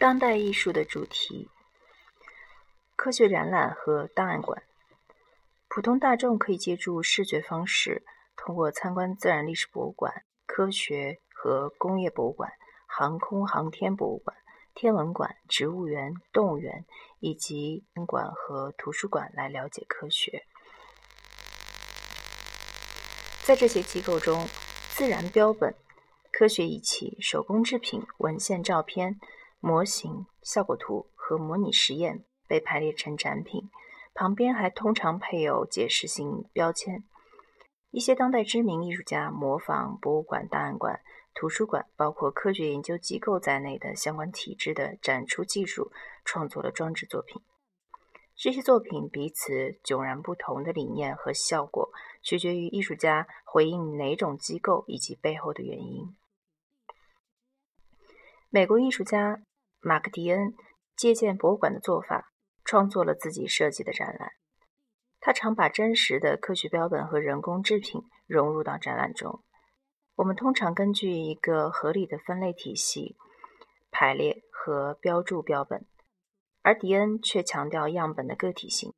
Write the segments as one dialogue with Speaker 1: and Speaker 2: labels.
Speaker 1: 当代艺术的主题：科学展览和档案馆。普通大众可以借助视觉方式，通过参观自然历史博物馆、科学和工业博物馆、航空航天博物馆、天文馆、植物园、动物园以及馆和图书馆来了解科学。在这些机构中，自然标本、科学仪器、手工制品、文献、照片、模型、效果图和模拟实验被排列成展品，旁边还通常配有解释性标签。一些当代知名艺术家模仿博物馆、档案馆、图书馆，包括科学研究机构在内的相关体制的展出技术，创作了装置作品。这些作品彼此迥然不同的理念和效果，取决于艺术家回应哪种机构以及背后的原因。美国艺术家马克·迪恩借鉴博物馆的做法，创作了自己设计的展览。他常把真实的科学标本和人工制品融入到展览中。我们通常根据一个合理的分类体系排列和标注标本。而迪恩却强调样本的个体性。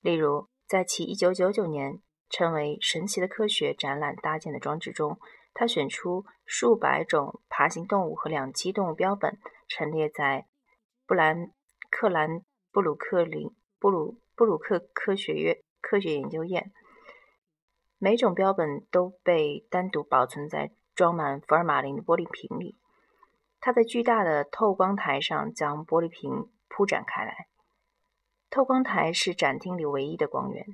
Speaker 1: 例如，在其1999年称为“神奇的科学”展览搭建的装置中，他选出数百种爬行动物和两栖动物标本，陈列在布兰克兰布鲁克林布鲁布鲁克科学院科学研究院。每种标本都被单独保存在装满福尔马林的玻璃瓶里。他在巨大的透光台上将玻璃瓶铺展开来。透光台是展厅里唯一的光源。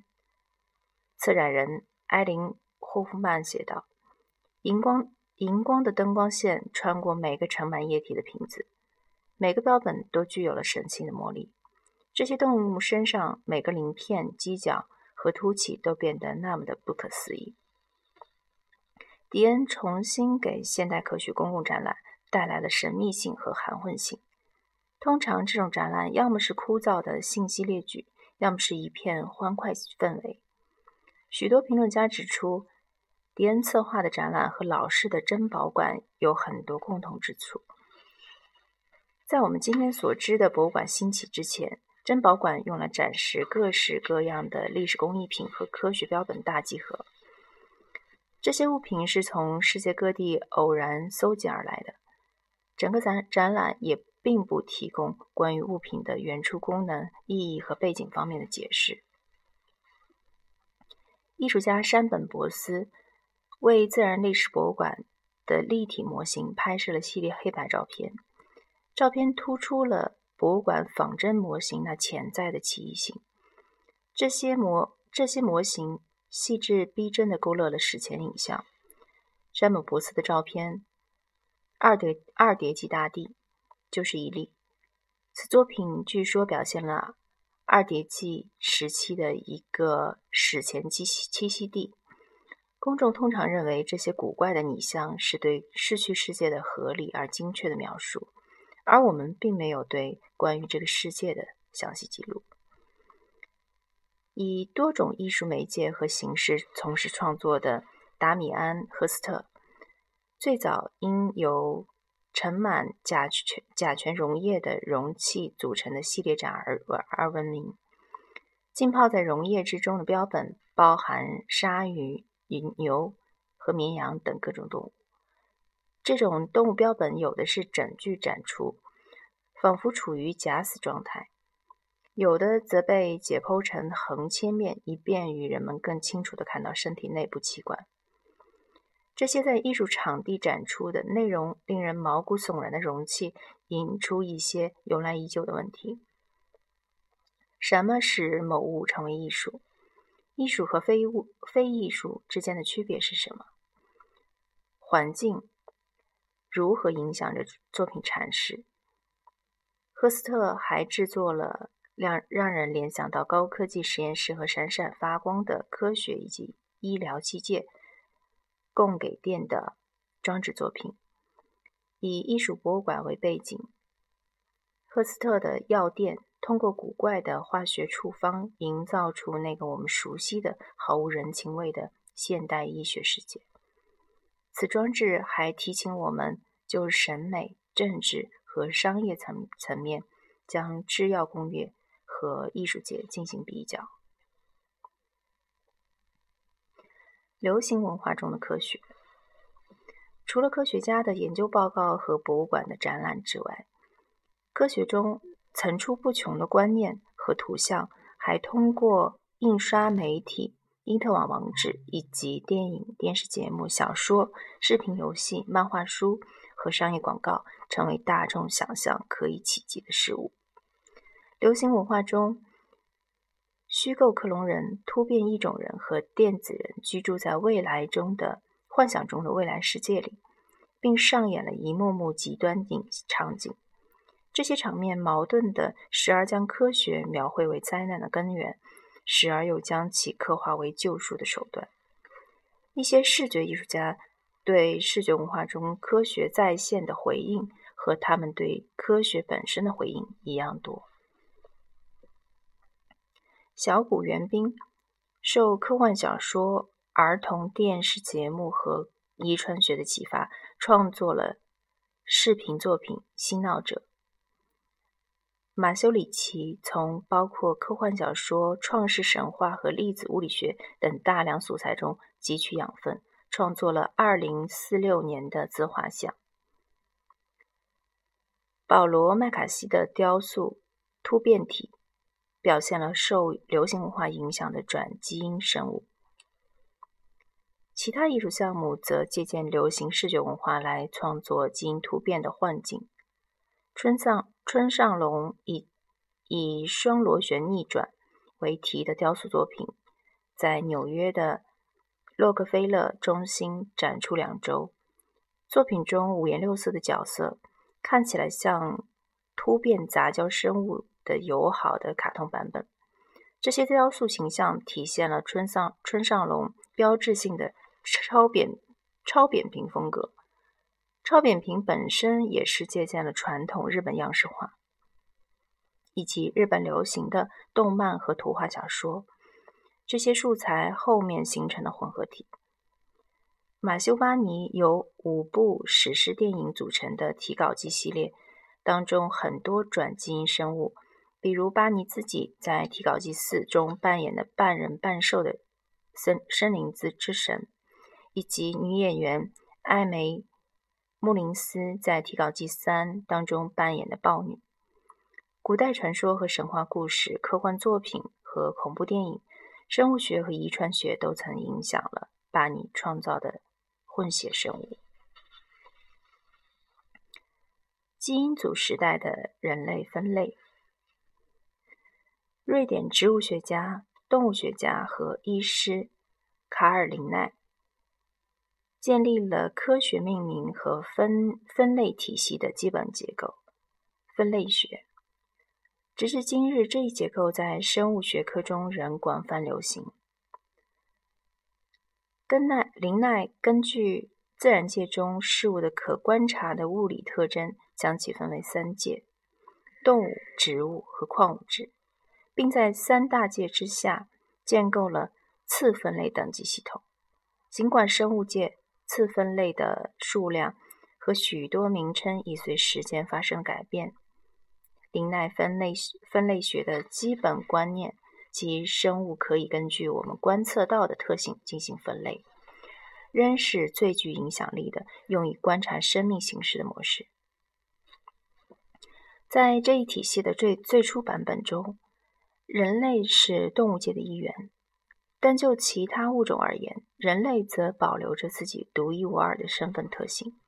Speaker 1: 策展人埃琳·霍夫曼写道：“荧光荧光的灯光线穿过每个盛满液体的瓶子，每个标本都具有了神奇的魔力。这些动物身上每个鳞片、犄角和凸起都变得那么的不可思议。”迪恩重新给现代科学公共展览。带来了神秘性和含混性。通常，这种展览要么是枯燥的信息列举，要么是一片欢快氛围。许多评论家指出，迪恩策划的展览和老式的珍宝馆有很多共同之处。在我们今天所知的博物馆兴起之前，珍宝馆用来展示各式各样的历史工艺品和科学标本大集合。这些物品是从世界各地偶然搜集而来的。整个展展览也并不提供关于物品的原初功能、意义和背景方面的解释。艺术家山本博斯为自然历史博物馆的立体模型拍摄了系列黑白照片，照片突出了博物馆仿真模型那潜在的奇异性。这些模这些模型细致逼真的勾勒了史前影像。山姆博斯的照片。二叠二叠纪大地就是一例。此作品据说表现了二叠纪时期的一个史前栖息栖息地。公众通常认为这些古怪的拟像是对逝去世界的合理而精确的描述，而我们并没有对关于这个世界的详细记录。以多种艺术媒介和形式从事创作的达米安·赫斯特。最早因由盛满甲醛甲醛溶液的容器组成的系列展而而闻名。浸泡在溶液之中的标本包含鲨鱼、以牛和绵羊等各种动物。这种动物标本有的是整具展出，仿佛处于假死状态；有的则被解剖成横切面，以便于人们更清楚地看到身体内部器官。这些在艺术场地展出的内容令人毛骨悚然的容器，引出一些由来已久的问题：什么使某物成为艺术？艺术和非物非艺术之间的区别是什么？环境如何影响着作品阐释？赫斯特还制作了让让人联想到高科技实验室和闪闪发光的科学以及医疗器械。供给店的装置作品，以艺术博物馆为背景。赫斯特的药店通过古怪的化学处方，营造出那个我们熟悉的毫无人情味的现代医学世界。此装置还提醒我们就审美、政治和商业层层面，将制药工业和艺术界进行比较。流行文化中的科学，除了科学家的研究报告和博物馆的展览之外，科学中层出不穷的观念和图像，还通过印刷媒体、因特网网址以及电影、电视节目、小说、视频游戏、漫画书和商业广告，成为大众想象可以企及的事物。流行文化中。虚构克隆人、突变异种人和电子人居住在未来中的幻想中的未来世界里，并上演了一幕幕极端景场景。这些场面矛盾的，时而将科学描绘为灾难的根源，时而又将其刻画为救赎的手段。一些视觉艺术家对视觉文化中科学再现的回应，和他们对科学本身的回应一样多。小谷元兵受科幻小说、儿童电视节目和遗传学的启发，创作了视频作品《嬉闹者》。马修里奇从包括科幻小说、创世神话和粒子物理学等大量素材中汲取养分，创作了2046年的自画像。保罗·麦卡锡的雕塑《突变体》。表现了受流行文化影响的转基因生物。其他艺术项目则借鉴流行视觉文化来创作基因突变的幻境。春上春上隆以以双螺旋逆转为题的雕塑作品，在纽约的洛克菲勒中心展出两周。作品中五颜六色的角色看起来像突变杂交生物。的友好的卡通版本，这些雕塑形象体现了春上春上隆标志性的超扁超扁平风格。超扁平本身也是借鉴了传统日本样式画，以及日本流行的动漫和图画小说这些素材后面形成的混合体。马修巴尼由五部史诗电影组成的提稿机系列当中，很多转基因生物。比如巴尼自己在《提稿记四》中扮演的半人半兽的森森林之之神，以及女演员艾梅·穆林斯在《提稿记三》当中扮演的豹女。古代传说和神话故事、科幻作品和恐怖电影、生物学和遗传学都曾影响了巴尼创造的混血生物。基因组时代的人类分类。瑞典植物学家、动物学家和医师卡尔·林奈建立了科学命名和分分类体系的基本结构——分类学。直至今日，这一结构在生物学科中仍广泛流行。根奈林奈根据自然界中事物的可观察的物理特征，将其分为三界：动物、植物和矿物质。并在三大界之下建构了次分类等级系统。尽管生物界次分类的数量和许多名称已随时间发生改变，林奈分类分类学的基本观念即生物可以根据我们观测到的特性进行分类，仍是最具影响力的用以观察生命形式的模式。在这一体系的最最初版本中。人类是动物界的一员，但就其他物种而言，人类则保留着自己独一无二的身份特性。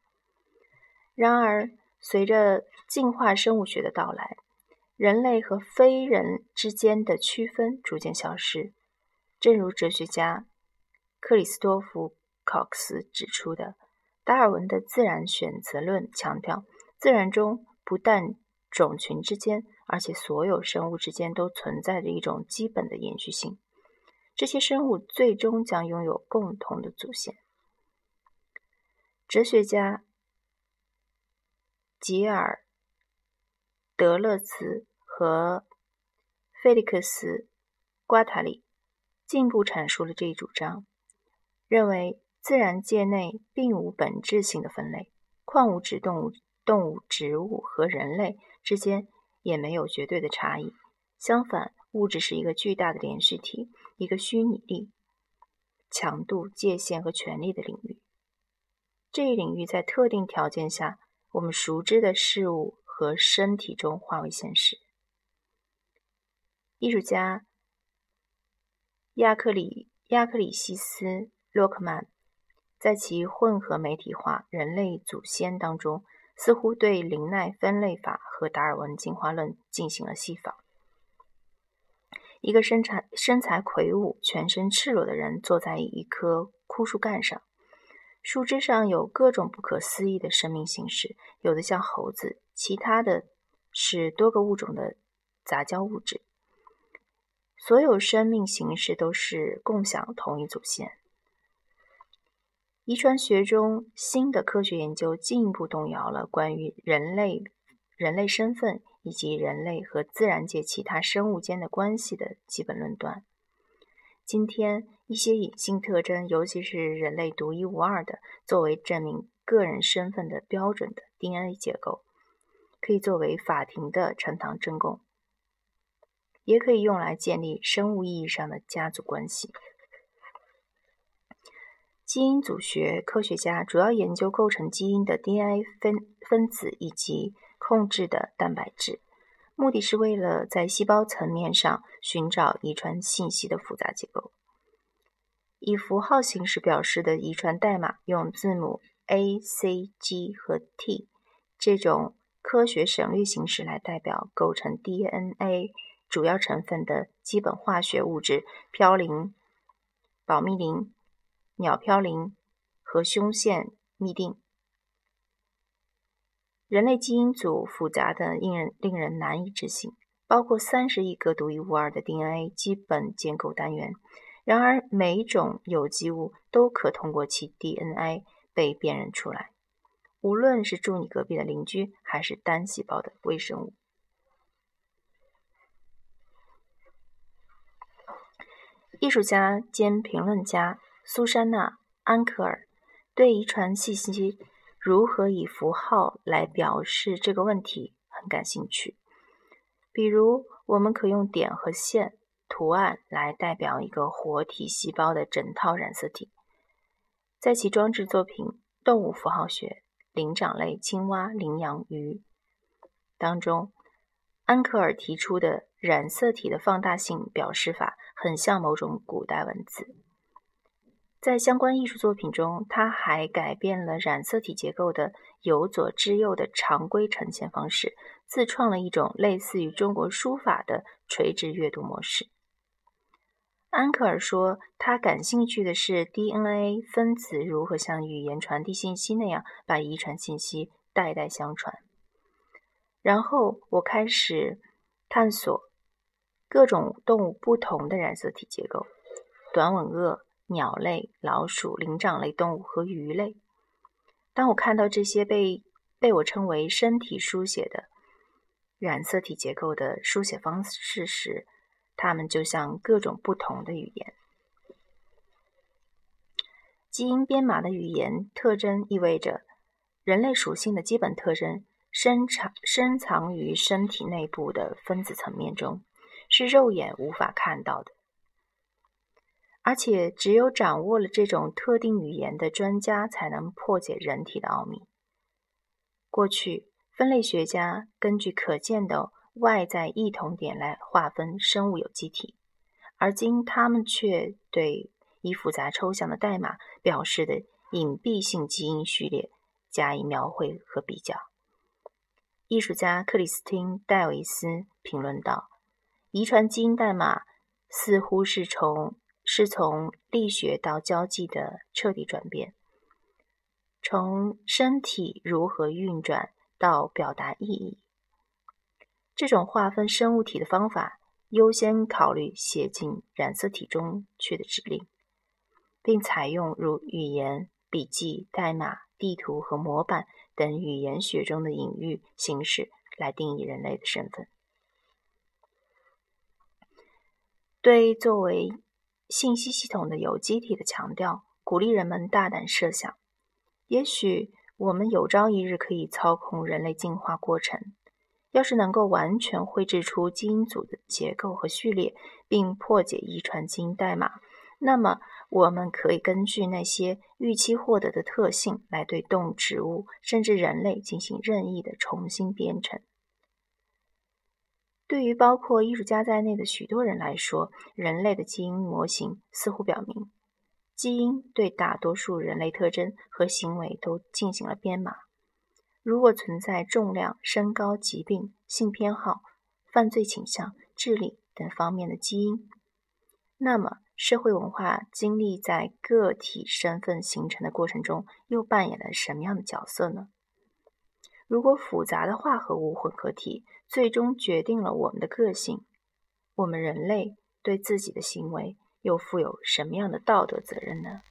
Speaker 1: 然而，随着进化生物学的到来，人类和非人之间的区分逐渐消失。正如哲学家克里斯托弗·考克斯指出的，达尔文的自然选择论强调，自然中不但种群之间，而且所有生物之间都存在着一种基本的延续性。这些生物最终将拥有共同的祖先。哲学家吉尔·德勒兹和菲利克斯·瓜塔里进一步阐述了这一主张，认为自然界内并无本质性的分类，矿物质、动物。动物、植物和人类之间也没有绝对的差异。相反，物质是一个巨大的连续体，一个虚拟力、强度、界限和权力的领域。这一领域在特定条件下，我们熟知的事物和身体中化为现实。艺术家亚克里亚克里西斯·洛克曼在其混合媒体化人类祖先当中，似乎对林奈分类法和达尔文进化论进行了细仿。一个身材身材魁梧、全身赤裸的人坐在一棵枯树干上，树枝上有各种不可思议的生命形式，有的像猴子，其他的是多个物种的杂交物质。所有生命形式都是共享同一祖先。遗传学中新的科学研究进一步动摇了关于人类、人类身份以及人类和自然界其他生物间的关系的基本论断。今天，一些隐性特征，尤其是人类独一无二的作为证明个人身份的标准的 DNA 结构，可以作为法庭的呈堂证供。也可以用来建立生物意义上的家族关系。基因组学科学家主要研究构成基因的 DNA 分分子以及控制的蛋白质，目的是为了在细胞层面上寻找遗传信息的复杂结构。以符号形式表示的遗传代码，用字母 A、C、G 和 T 这种科学省略形式来代表构成 DNA。主要成分的基本化学物质嘌呤、保密林、鸟嘌呤和胸腺嘧啶。人类基因组复杂的令人令人难以置信，包括三十亿个独一无二的 DNA 基本建构单元。然而，每一种有机物都可通过其 DNA 被辨认出来，无论是住你隔壁的邻居，还是单细胞的微生物。艺术家兼评论家苏珊娜·安克尔对遗传信息如何以符号来表示这个问题很感兴趣。比如，我们可用点和线图案来代表一个活体细胞的整套染色体。在其装置作品《动物符号学：灵长类青蛙、羚羊、鱼》当中，安克尔提出的染色体的放大性表示法。很像某种古代文字。在相关艺术作品中，他还改变了染色体结构的由左至右的常规呈现方式，自创了一种类似于中国书法的垂直阅读模式。安克尔说，他感兴趣的是 DNA 分子如何像语言传递信息那样把遗传信息代代相传。然后我开始探索。各种动物不同的染色体结构：短吻鳄、鸟类、老鼠、灵长类动物和鱼类。当我看到这些被被我称为身体书写的染色体结构的书写方式时，它们就像各种不同的语言。基因编码的语言特征意味着人类属性的基本特征深藏深藏于身体内部的分子层面中。是肉眼无法看到的，而且只有掌握了这种特定语言的专家才能破解人体的奥秘。过去，分类学家根据可见的外在异同点来划分生物有机体，而今他们却对以复杂抽象的代码表示的隐蔽性基因序列加以描绘和比较。艺术家克里斯汀·戴维斯评论道。遗传基因代码似乎是从是从力学到交际的彻底转变，从身体如何运转到表达意义。这种划分生物体的方法优先考虑写进染色体中去的指令，并采用如语言、笔记、代码、地图和模板等语言学中的隐喻形式来定义人类的身份。对作为信息系统的有机体的强调，鼓励人们大胆设想：也许我们有朝一日可以操控人类进化过程。要是能够完全绘制出基因组的结构和序列，并破解遗传基因代码，那么我们可以根据那些预期获得的特性来对动植物甚至人类进行任意的重新编程。对于包括艺术家在内的许多人来说，人类的基因模型似乎表明，基因对大多数人类特征和行为都进行了编码。如果存在重量、身高、疾病、性偏好、犯罪倾向、智力等方面的基因，那么社会文化经历在个体身份形成的过程中又扮演了什么样的角色呢？如果复杂的化合物混合体最终决定了我们的个性，我们人类对自己的行为又负有什么样的道德责任呢？